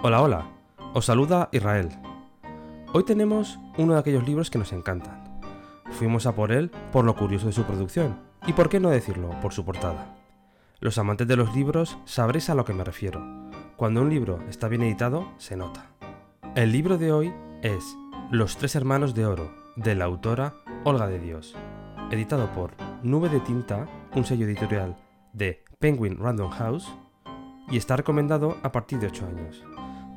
Hola, hola. Os saluda Israel. Hoy tenemos uno de aquellos libros que nos encantan. Fuimos a por él por lo curioso de su producción. Y por qué no decirlo, por su portada. Los amantes de los libros sabréis a lo que me refiero. Cuando un libro está bien editado, se nota. El libro de hoy es Los tres hermanos de oro, de la autora Olga de Dios, editado por Nube de Tinta, un sello editorial de Penguin Random House, y está recomendado a partir de 8 años.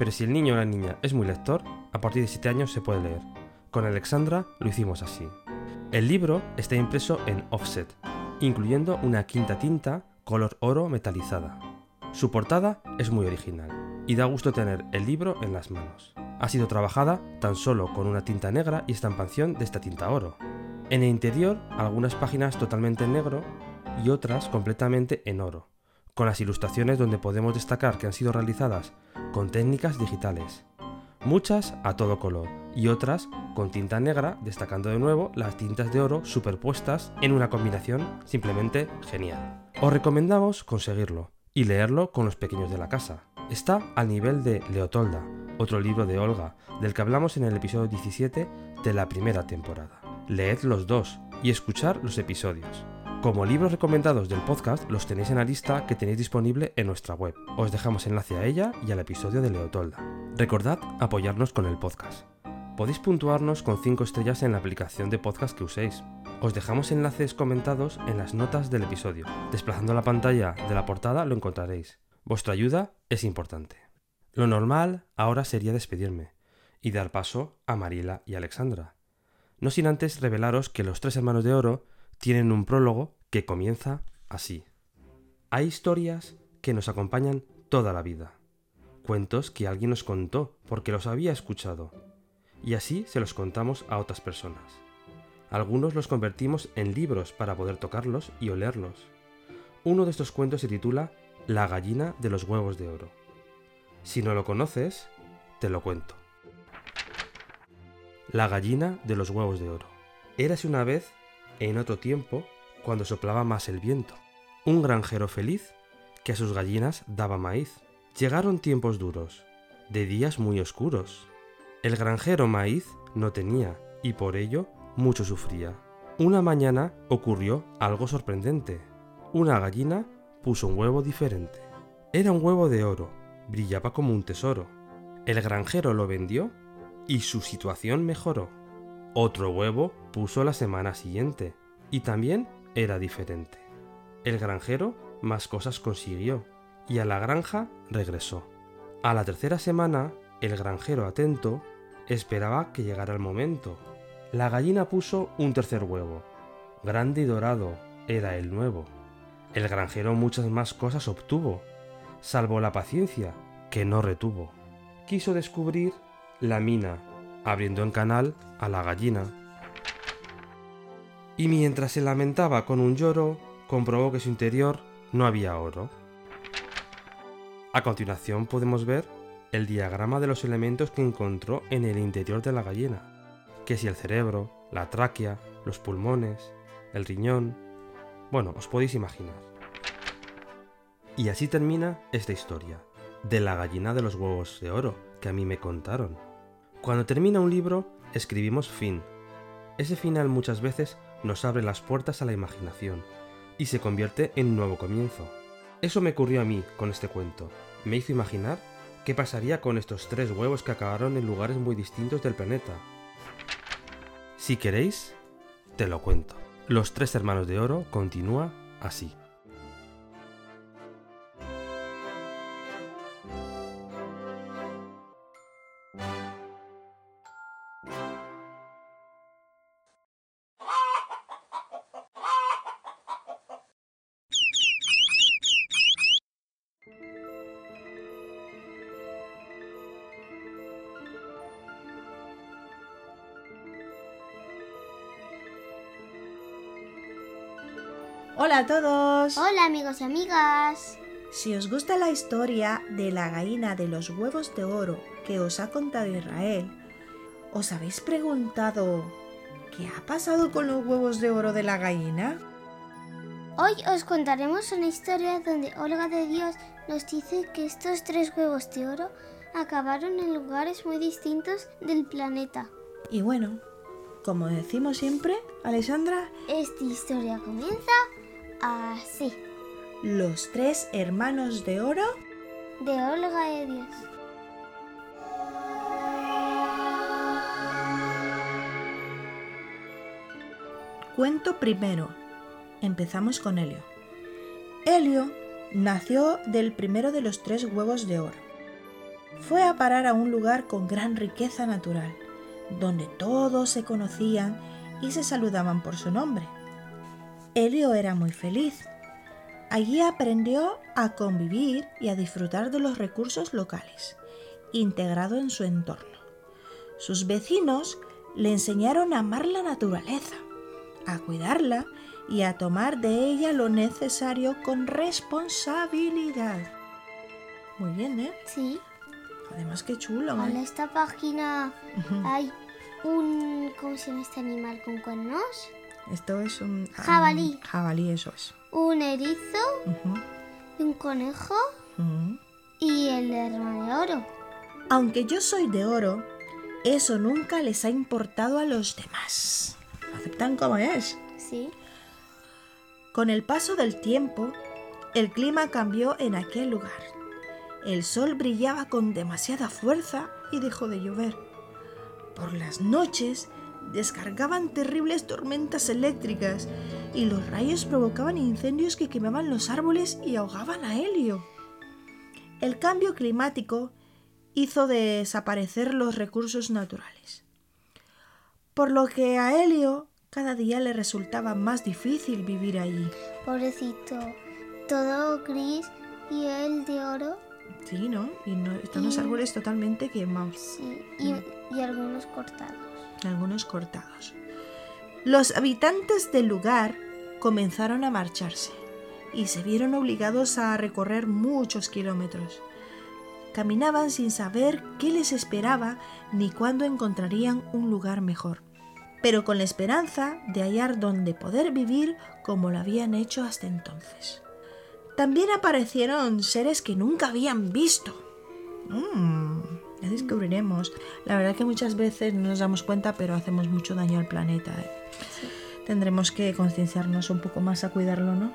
Pero si el niño o la niña es muy lector, a partir de 7 años se puede leer. Con Alexandra lo hicimos así. El libro está impreso en offset, incluyendo una quinta tinta color oro metalizada. Su portada es muy original y da gusto tener el libro en las manos. Ha sido trabajada tan solo con una tinta negra y estampación de esta tinta oro. En el interior, algunas páginas totalmente en negro y otras completamente en oro, con las ilustraciones donde podemos destacar que han sido realizadas con técnicas digitales. Muchas a todo color y otras con tinta negra, destacando de nuevo las tintas de oro superpuestas en una combinación simplemente genial. Os recomendamos conseguirlo y leerlo con los pequeños de la casa. Está al nivel de Leotolda, otro libro de Olga, del que hablamos en el episodio 17 de la primera temporada. Leed los dos y escuchar los episodios. Como libros recomendados del podcast los tenéis en la lista que tenéis disponible en nuestra web. Os dejamos enlace a ella y al episodio de Leotolda. Recordad apoyarnos con el podcast. Podéis puntuarnos con 5 estrellas en la aplicación de podcast que uséis. Os dejamos enlaces comentados en las notas del episodio. Desplazando la pantalla de la portada lo encontraréis. Vuestra ayuda es importante. Lo normal ahora sería despedirme y dar paso a Mariela y Alexandra. No sin antes revelaros que los tres hermanos de oro tienen un prólogo que comienza así. Hay historias que nos acompañan toda la vida. Cuentos que alguien nos contó porque los había escuchado. Y así se los contamos a otras personas. Algunos los convertimos en libros para poder tocarlos y olerlos. Uno de estos cuentos se titula La gallina de los huevos de oro. Si no lo conoces, te lo cuento. La gallina de los huevos de oro. Érase una vez, en otro tiempo, cuando soplaba más el viento, un granjero feliz que a sus gallinas daba maíz. Llegaron tiempos duros, de días muy oscuros. El granjero maíz no tenía y por ello mucho sufría. Una mañana ocurrió algo sorprendente. Una gallina puso un huevo diferente. Era un huevo de oro, brillaba como un tesoro. El granjero lo vendió y su situación mejoró. Otro huevo puso la semana siguiente y también era diferente. El granjero más cosas consiguió y a la granja regresó. A la tercera semana, el granjero atento esperaba que llegara el momento. La gallina puso un tercer huevo. Grande y dorado era el nuevo. El granjero muchas más cosas obtuvo, salvo la paciencia, que no retuvo. Quiso descubrir la mina, abriendo en canal a la gallina. Y mientras se lamentaba con un lloro, comprobó que su interior no había oro. A continuación podemos ver el diagrama de los elementos que encontró en el interior de la gallina, que si el cerebro, la tráquea, los pulmones, el riñón... Bueno, os podéis imaginar. Y así termina esta historia, de la gallina de los huevos de oro, que a mí me contaron. Cuando termina un libro, escribimos fin. Ese final muchas veces nos abre las puertas a la imaginación y se convierte en un nuevo comienzo. Eso me ocurrió a mí con este cuento. Me hizo imaginar qué pasaría con estos tres huevos que acabaron en lugares muy distintos del planeta. Si queréis, te lo cuento. Los tres hermanos de oro continúa así. Hola a todos. Hola amigos y amigas. Si os gusta la historia de la gallina de los huevos de oro que os ha contado Israel, ¿os habéis preguntado qué ha pasado con los huevos de oro de la gallina? Hoy os contaremos una historia donde Olga de Dios nos dice que estos tres huevos de oro acabaron en lugares muy distintos del planeta. Y bueno, como decimos siempre, Alexandra, Esta historia comienza así, los tres hermanos de oro de Olga de Dios. Cuento primero. Empezamos con Helio. Helio nació del primero de los tres huevos de oro. Fue a parar a un lugar con gran riqueza natural, donde todos se conocían y se saludaban por su nombre. Helio era muy feliz. Allí aprendió a convivir y a disfrutar de los recursos locales, integrado en su entorno. Sus vecinos le enseñaron a amar la naturaleza, a cuidarla y a tomar de ella lo necesario con responsabilidad. Muy bien, ¿eh? Sí, Además, qué chulo. en ¿eh? esta página hay un... ¿Cómo se llama este animal con cuernos? Esto es un... Jabalí. un jabalí, eso es. Un erizo, un conejo y el hermano de oro. Aunque yo soy de oro, eso nunca les ha importado a los demás. Lo aceptan como es. Sí. Con el paso del tiempo, el clima cambió en aquel lugar. El sol brillaba con demasiada fuerza y dejó de llover. Por las noches descargaban terribles tormentas eléctricas y los rayos provocaban incendios que quemaban los árboles y ahogaban a Helio. El cambio climático hizo desaparecer los recursos naturales, por lo que a Helio cada día le resultaba más difícil vivir allí. Pobrecito. Todo gris y el de oro. Sí, ¿no? Y no, están los árboles totalmente quemados, Sí. Y, y algunos cortados. Algunos cortados. Los habitantes del lugar comenzaron a marcharse y se vieron obligados a recorrer muchos kilómetros. Caminaban sin saber qué les esperaba ni cuándo encontrarían un lugar mejor, pero con la esperanza de hallar donde poder vivir como lo habían hecho hasta entonces. También aparecieron seres que nunca habían visto. Mm, ya descubriremos. La verdad que muchas veces no nos damos cuenta, pero hacemos mucho daño al planeta. ¿eh? Tendremos que concienciarnos un poco más a cuidarlo, ¿no?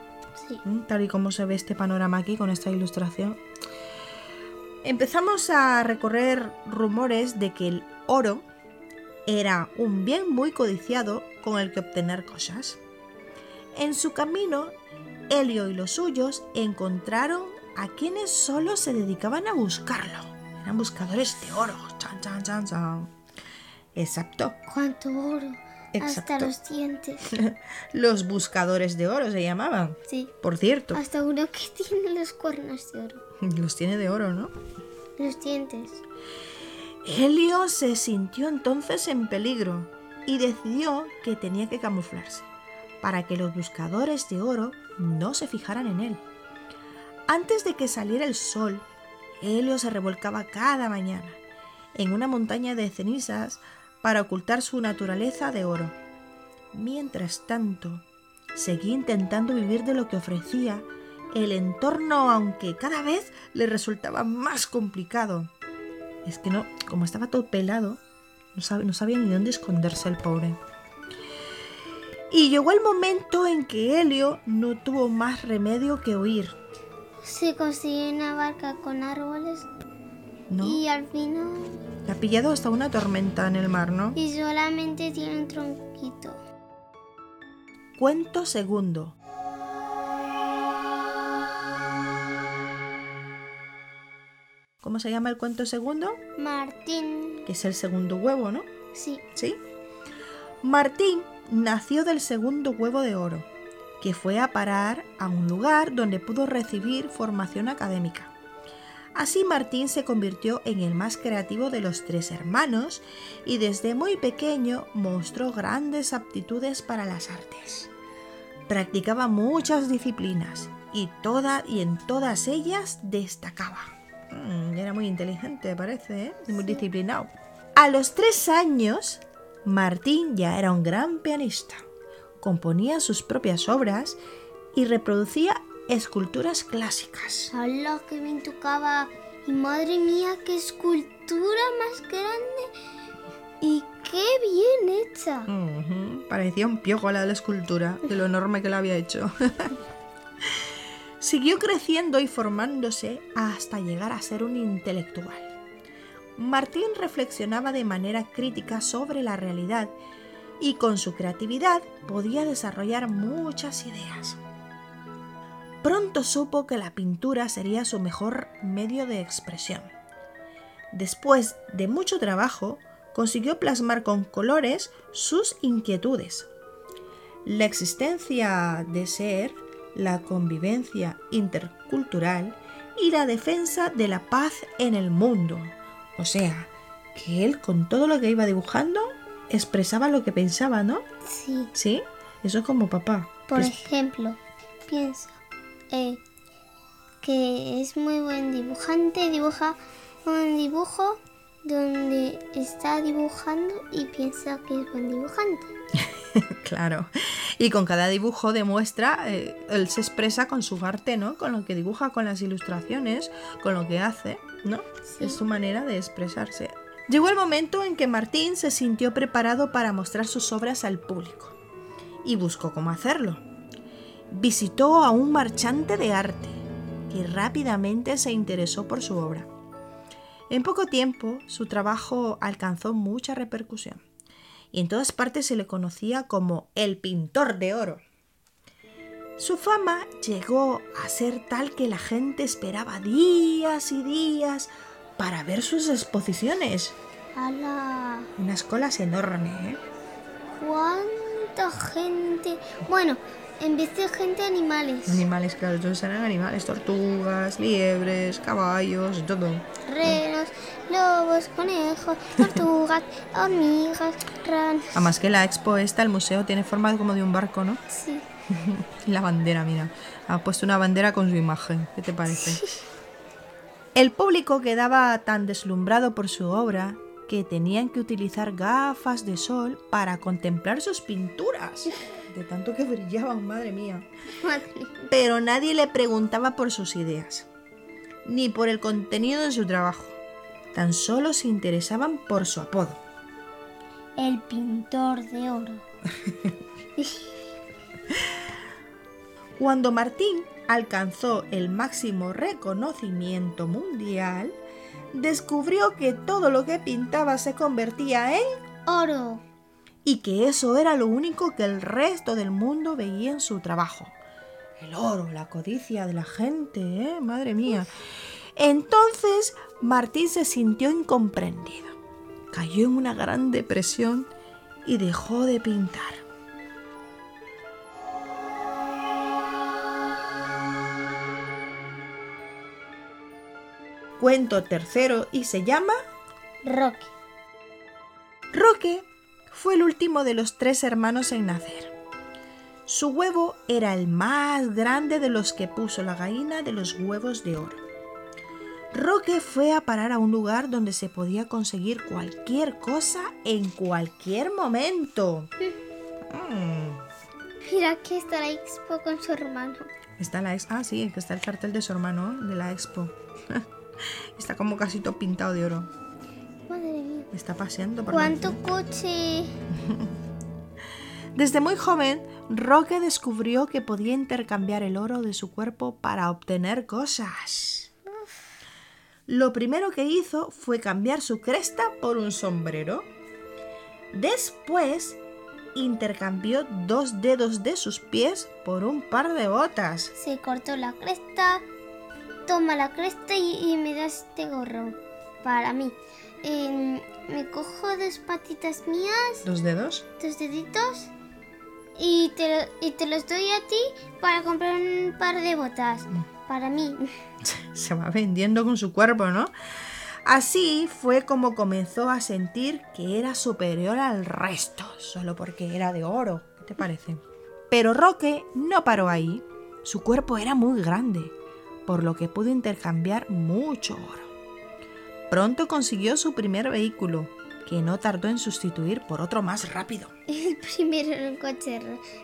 Sí. ¿Mm? Tal y como se ve este panorama aquí con esta ilustración. Empezamos a recorrer rumores de que el oro era un bien muy codiciado con el que obtener cosas. En su camino, Helio y los suyos encontraron a quienes solo se dedicaban a buscarlo. Eran buscadores de oro. Chan, chan, chan, chan. Exacto. ¿Cuánto oro? Hasta Exacto. los dientes. Los buscadores de oro se llamaban. Sí. Por cierto, Hasta uno que tiene los cuernos de oro. los tiene de oro, ¿no? Los dientes. Helio se sintió entonces en peligro y decidió que tenía que camuflarse para que los buscadores de oro no se fijaran en él. Antes de que saliera el sol, Helio se revolcaba cada mañana en una montaña de cenizas para ocultar su naturaleza de oro. Mientras tanto, seguía intentando vivir de lo que ofrecía el entorno, aunque cada vez le resultaba más complicado. Es que no, como estaba todo pelado, no, sabía ni dónde esconderse el pobre. Y llegó el momento en que Helio no tuvo más remedio que huir. Se consiguió una barca con árboles ¿no? y al final... Ha pillado hasta una tormenta en el mar, ¿no? Y solamente tiene un tronquito. Cuento segundo. ¿Cómo se llama el cuento segundo? Martín. Que es el segundo huevo, ¿no? Sí. ¿Sí? Martín nació del segundo huevo de oro, que fue a parar a un lugar donde pudo recibir formación académica. Así Martín se convirtió en el más creativo de los tres hermanos y desde muy pequeño mostró grandes aptitudes para las artes. Practicaba muchas disciplinas y, toda, y en todas ellas destacaba. Mm, era muy inteligente, parece, ¿eh? y muy disciplinado. A los tres años, Martín ya era un gran pianista. Componía sus propias obras y reproducía esculturas clásicas. ¡Hala, que bien tocaba! Y madre mía, qué escultura más grande y qué bien hecha. Parecía un piojo la de la escultura, de lo enorme que la había hecho. Siguió creciendo y formándose hasta llegar a ser un intelectual. Martín reflexionaba de manera crítica sobre la realidad y con su creatividad podía desarrollar muchas ideas. Pronto supo que la pintura sería su mejor medio de expresión. Después de mucho trabajo, consiguió plasmar con colores sus inquietudes. La existencia de ser, la convivencia intercultural y la defensa de la paz en el mundo. O sea, que él con todo lo que iba dibujando expresaba lo que pensaba, ¿no? Sí. ¿Sí? Eso es como papá. Por ejemplo, pienso eh, que es muy buen dibujante, dibuja un dibujo donde está dibujando y piensa que es buen dibujante. Claro. Y con cada dibujo demuestra, eh, él se expresa con su arte, ¿no? Con lo que dibuja, con las ilustraciones, con lo que hace, ¿no? Sí. Es su manera de expresarse. Llegó el momento en que Martín se sintió preparado para mostrar sus obras al público y buscó cómo hacerlo. Visitó a un marchante de arte que rápidamente se interesó por su obra. En poco tiempo, su trabajo alcanzó mucha repercusión y en todas partes se le conocía como el pintor de oro. Su fama llegó a ser tal que la gente esperaba días y días para ver sus exposiciones. ¡Hala! Unas colas enormes, ¿eh? ¿Cuánta gente? Bueno, en vez de gente, animales. Animales, claro, todos eran animales, tortugas, liebres, caballos, todo. Renos, lobos, conejos, tortugas, hormigas, ranas. Además que la expo esta, el museo, tiene forma como de un barco, ¿no? Sí. Y la bandera, mira. Ha puesto una bandera con su imagen. ¿Qué te parece? El público quedaba tan deslumbrado por su obra que tenían que utilizar gafas de sol para contemplar sus pinturas. De tanto que brillaban, madre mía. Pero nadie le preguntaba por sus ideas, ni por el contenido de su trabajo. Tan solo se interesaban por su apodo. El pintor de oro. Cuando Martín alcanzó el máximo reconocimiento mundial, descubrió que todo lo que pintaba se convertía en Oro. y que eso era lo único que el resto del mundo veía en su trabajo. El oro, la codicia de la gente, ¿eh? Madre mía. Entonces Martín se sintió incomprendido. Cayó en una gran depresión y dejó de pintar. Cuento tercero y se llama Roque. Roque fue el último de los tres hermanos en nacer. Su huevo era el más grande de los que puso la gallina de los huevos de oro. Roque fue a parar a un lugar donde se podía conseguir cualquier cosa en cualquier momento. Mm. Mira, aquí está la expo con su hermano. Está la ex ah, sí, que está el cartel de su hermano de la expo. está como casi todo pintado de oro. Madre mía. Está paseando por ¿Cuánto coche? Desde muy joven, Roque descubrió que podía intercambiar el oro de su cuerpo para obtener cosas. Lo primero que hizo fue cambiar su cresta por un sombrero. Después, intercambió dos dedos de sus pies por un par de botas. Se cortó la cresta. Toma la cresta y, y me da este gorro. Para mí. Em, me cojo dos patitas mías, ¿Dos dedos? dos deditos. Y te, lo- y te los doy a ti para comprar un par de botas. Para mí. se va vendiendo con su cuerpo, ¿no? Así fue como comenzó a sentir que era superior al resto, solo porque era de oro. ¿Qué te parece? Pero Roque no paró ahí. Su cuerpo era muy grande, por lo que pudo intercambiar mucho oro. Pronto consiguió su primer vehículo, que no tardó en sustituir por otro más rápido. El primero era un coche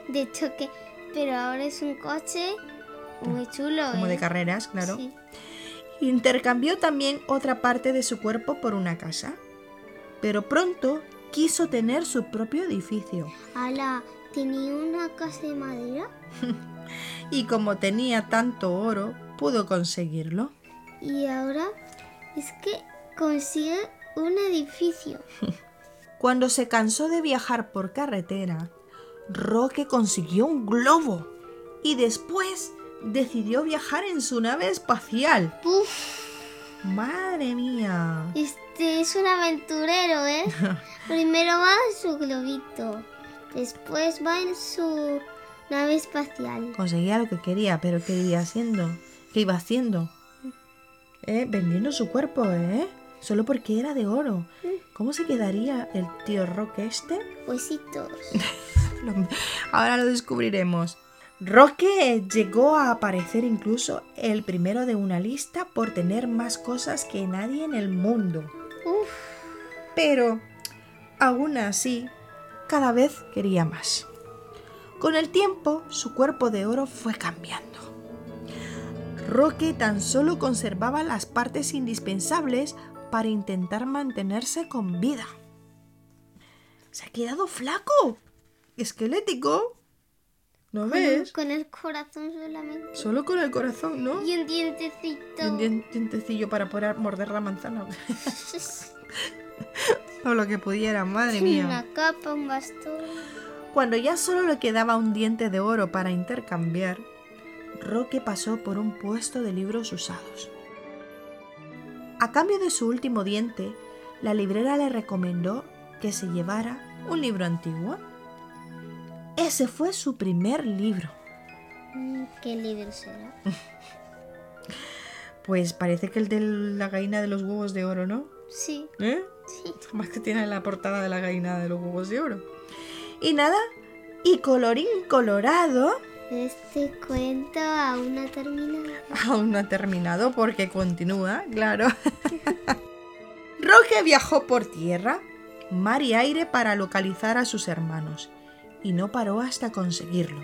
de choque, pero ahora es un coche muy chulo. Como de ¿eh? carreras, claro. Sí. Intercambió también otra parte de su cuerpo por una casa. Pero pronto quiso tener su propio edificio. Ala, tenía una casa de madera Y como tenía tanto oro, pudo conseguirlo. y ahora es que consigue un edificio. Cuando se cansó de viajar por carretera, Roque consiguió un globo y después decidió viajar en su nave espacial. Uf, ¡Madre mía! este es un aventurero, ¿eh? Primero va en su globito, después va en su nave espacial. Conseguía lo que quería, pero ¿qué iba haciendo? ¿Qué iba haciendo? ¿Eh? Vendiendo su cuerpo, ¿eh? Solo porque era de oro. ¿Cómo se quedaría el tío Roque este? Huesitos. Ahora lo descubriremos. Roque llegó a aparecer incluso el primero de una lista por tener más cosas que nadie en el mundo. Uf, Pero, aún así, cada vez quería más. Con el tiempo, su cuerpo de oro fue cambiando. Roque tan solo conservaba las partes indispensables para intentar mantenerse con vida. Se ha quedado flaco, esquelético. ¿No ves? con el corazón solamente. Solo con el corazón, ¿no? Y un dientecito. Y un dien- dientecillo para poder morder la manzana. o lo que pudiera, madre mía. Una capa, un bastón. Cuando ya solo le quedaba un diente de oro para intercambiar, Roque pasó por un puesto de libros usados. A cambio de su último diente, la librera le recomendó que se llevara un libro antiguo. Ese fue su primer libro. Mm, ¿Qué libro será? Pues parece que el de la gallina de los huevos de oro, ¿no? Sí, ¿Eh? sí. Más que tiene la portada de la gallina de los huevos de oro. Y nada, y colorín colorado, Este cuento aún no ha terminado. aún no ha terminado porque continúa, claro. Roque viajó por tierra, mar y aire para localizar a sus hermanos y no paró hasta conseguirlo.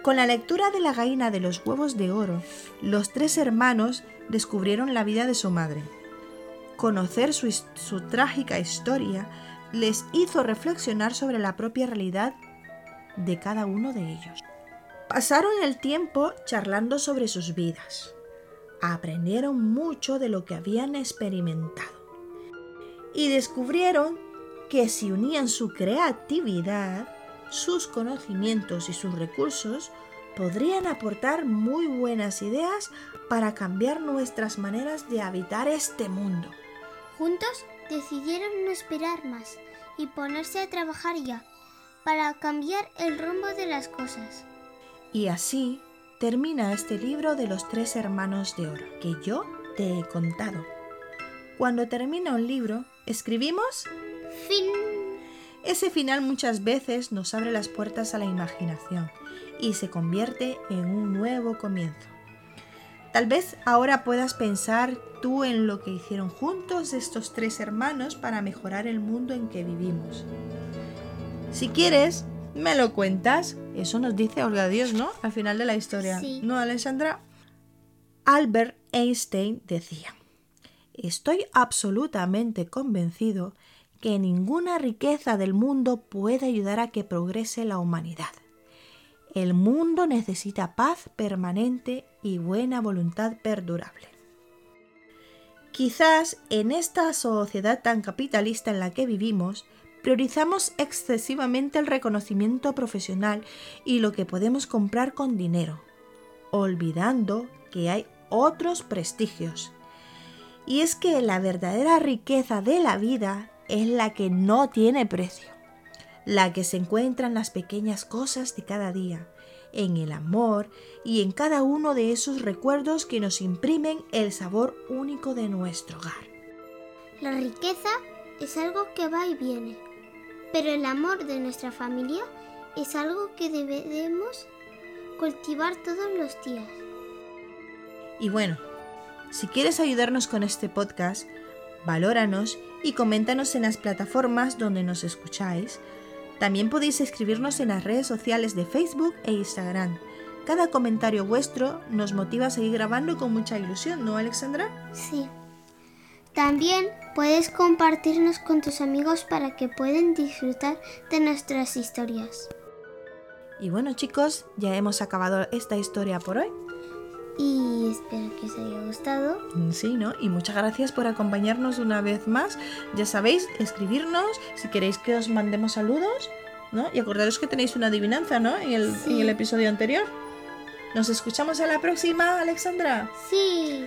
Con la lectura de la gallina de los huevos de oro, los tres hermanos descubrieron la vida de su madre. Conocer su, su trágica historia les hizo reflexionar sobre la propia realidad de cada uno de ellos. Pasaron el tiempo charlando sobre sus vidas. Aprendieron mucho de lo que habían experimentado. Y descubrieron que si unían su creatividad, sus conocimientos y sus recursos, podrían aportar muy buenas ideas para cambiar nuestras maneras de habitar este mundo. Juntos decidieron no esperar más y ponerse a trabajar ya para cambiar el rumbo de las cosas. Y así termina este libro de los tres hermanos de oro que yo te he contado. Cuando termina un libro, escribimos Fin. Ese final muchas veces nos abre las puertas a la imaginación y se convierte en un nuevo comienzo. Tal vez ahora puedas pensar tú en lo que hicieron juntos estos tres hermanos para mejorar el mundo en que vivimos. Si quieres, me lo cuentas. Eso nos dice Olga Dios, ¿no? Al final de la historia. Sí. ¿No, Alessandra? Albert Einstein decía, Estoy absolutamente convencido que ninguna riqueza del mundo puede ayudar a que progrese la humanidad. El mundo necesita paz permanente y buena voluntad perdurable. Quizás en esta sociedad tan capitalista en la que vivimos, priorizamos excesivamente el reconocimiento profesional y lo que podemos comprar con dinero, olvidando que hay otros prestigios. Y es que la verdadera riqueza de la vida es la que no tiene precio, la que se encuentra en las pequeñas cosas de cada día, en el amor y en cada uno de esos recuerdos que nos imprimen el sabor único de nuestro hogar. La riqueza es algo que va y viene, pero el amor de nuestra familia es algo que debemos cultivar todos los días. Y bueno, si quieres ayudarnos con este podcast, valóranos y coméntanos en las plataformas donde nos escucháis. También podéis escribirnos en las redes sociales de Facebook e Instagram. Cada comentario vuestro nos motiva a seguir grabando con mucha ilusión, ¿no, Alexandra? Sí. También puedes compartirnos con tus amigos para que puedan disfrutar de nuestras historias. Y bueno chicos, ya hemos acabado esta historia por hoy. Y espero que os haya gustado. Mm, Sí, ¿no? Y muchas gracias por acompañarnos una vez más. Ya sabéis, escribirnos si queréis que os mandemos saludos, ¿no? Y acordaros que tenéis una adivinanza, ¿no? En el, Sí. en el episodio anterior. Nos escuchamos a la próxima, Alexandra. Sí.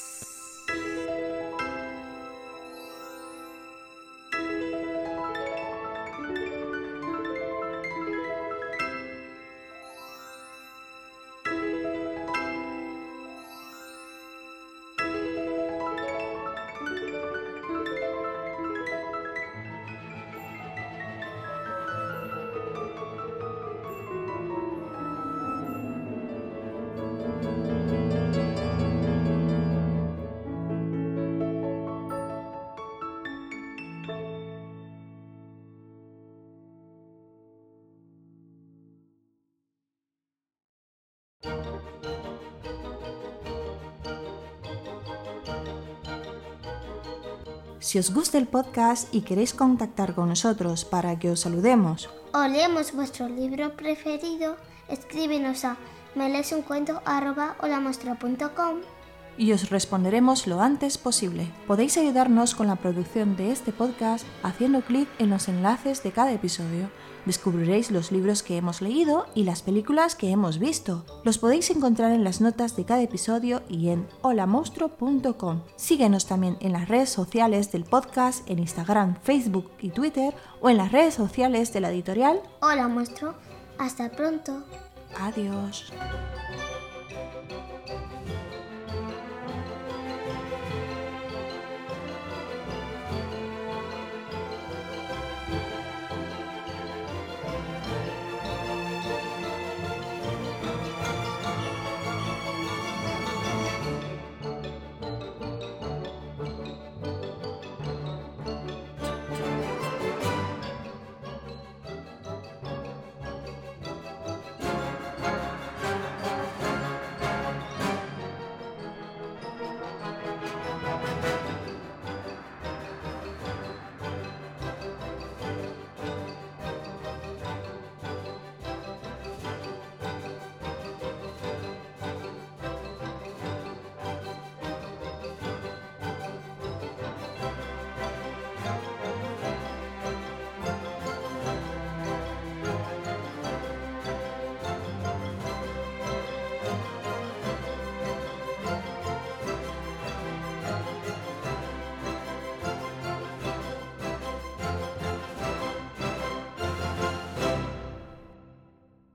Si os gusta el podcast y queréis contactar con nosotros para que os saludemos O leemos vuestro libro preferido, escríbenos a melesuncuento.com y os responderemos lo antes posible. Podéis ayudarnos con la producción de este podcast haciendo clic en los enlaces de cada episodio. Descubriréis los libros que hemos leído y las películas que hemos visto. Los podéis encontrar en las notas de cada episodio y en holamonstruo.com. Síguenos también en las redes sociales del podcast en Instagram, Facebook y Twitter o en las redes sociales de la editorial. Hola, monstruo. Hasta pronto. Adiós.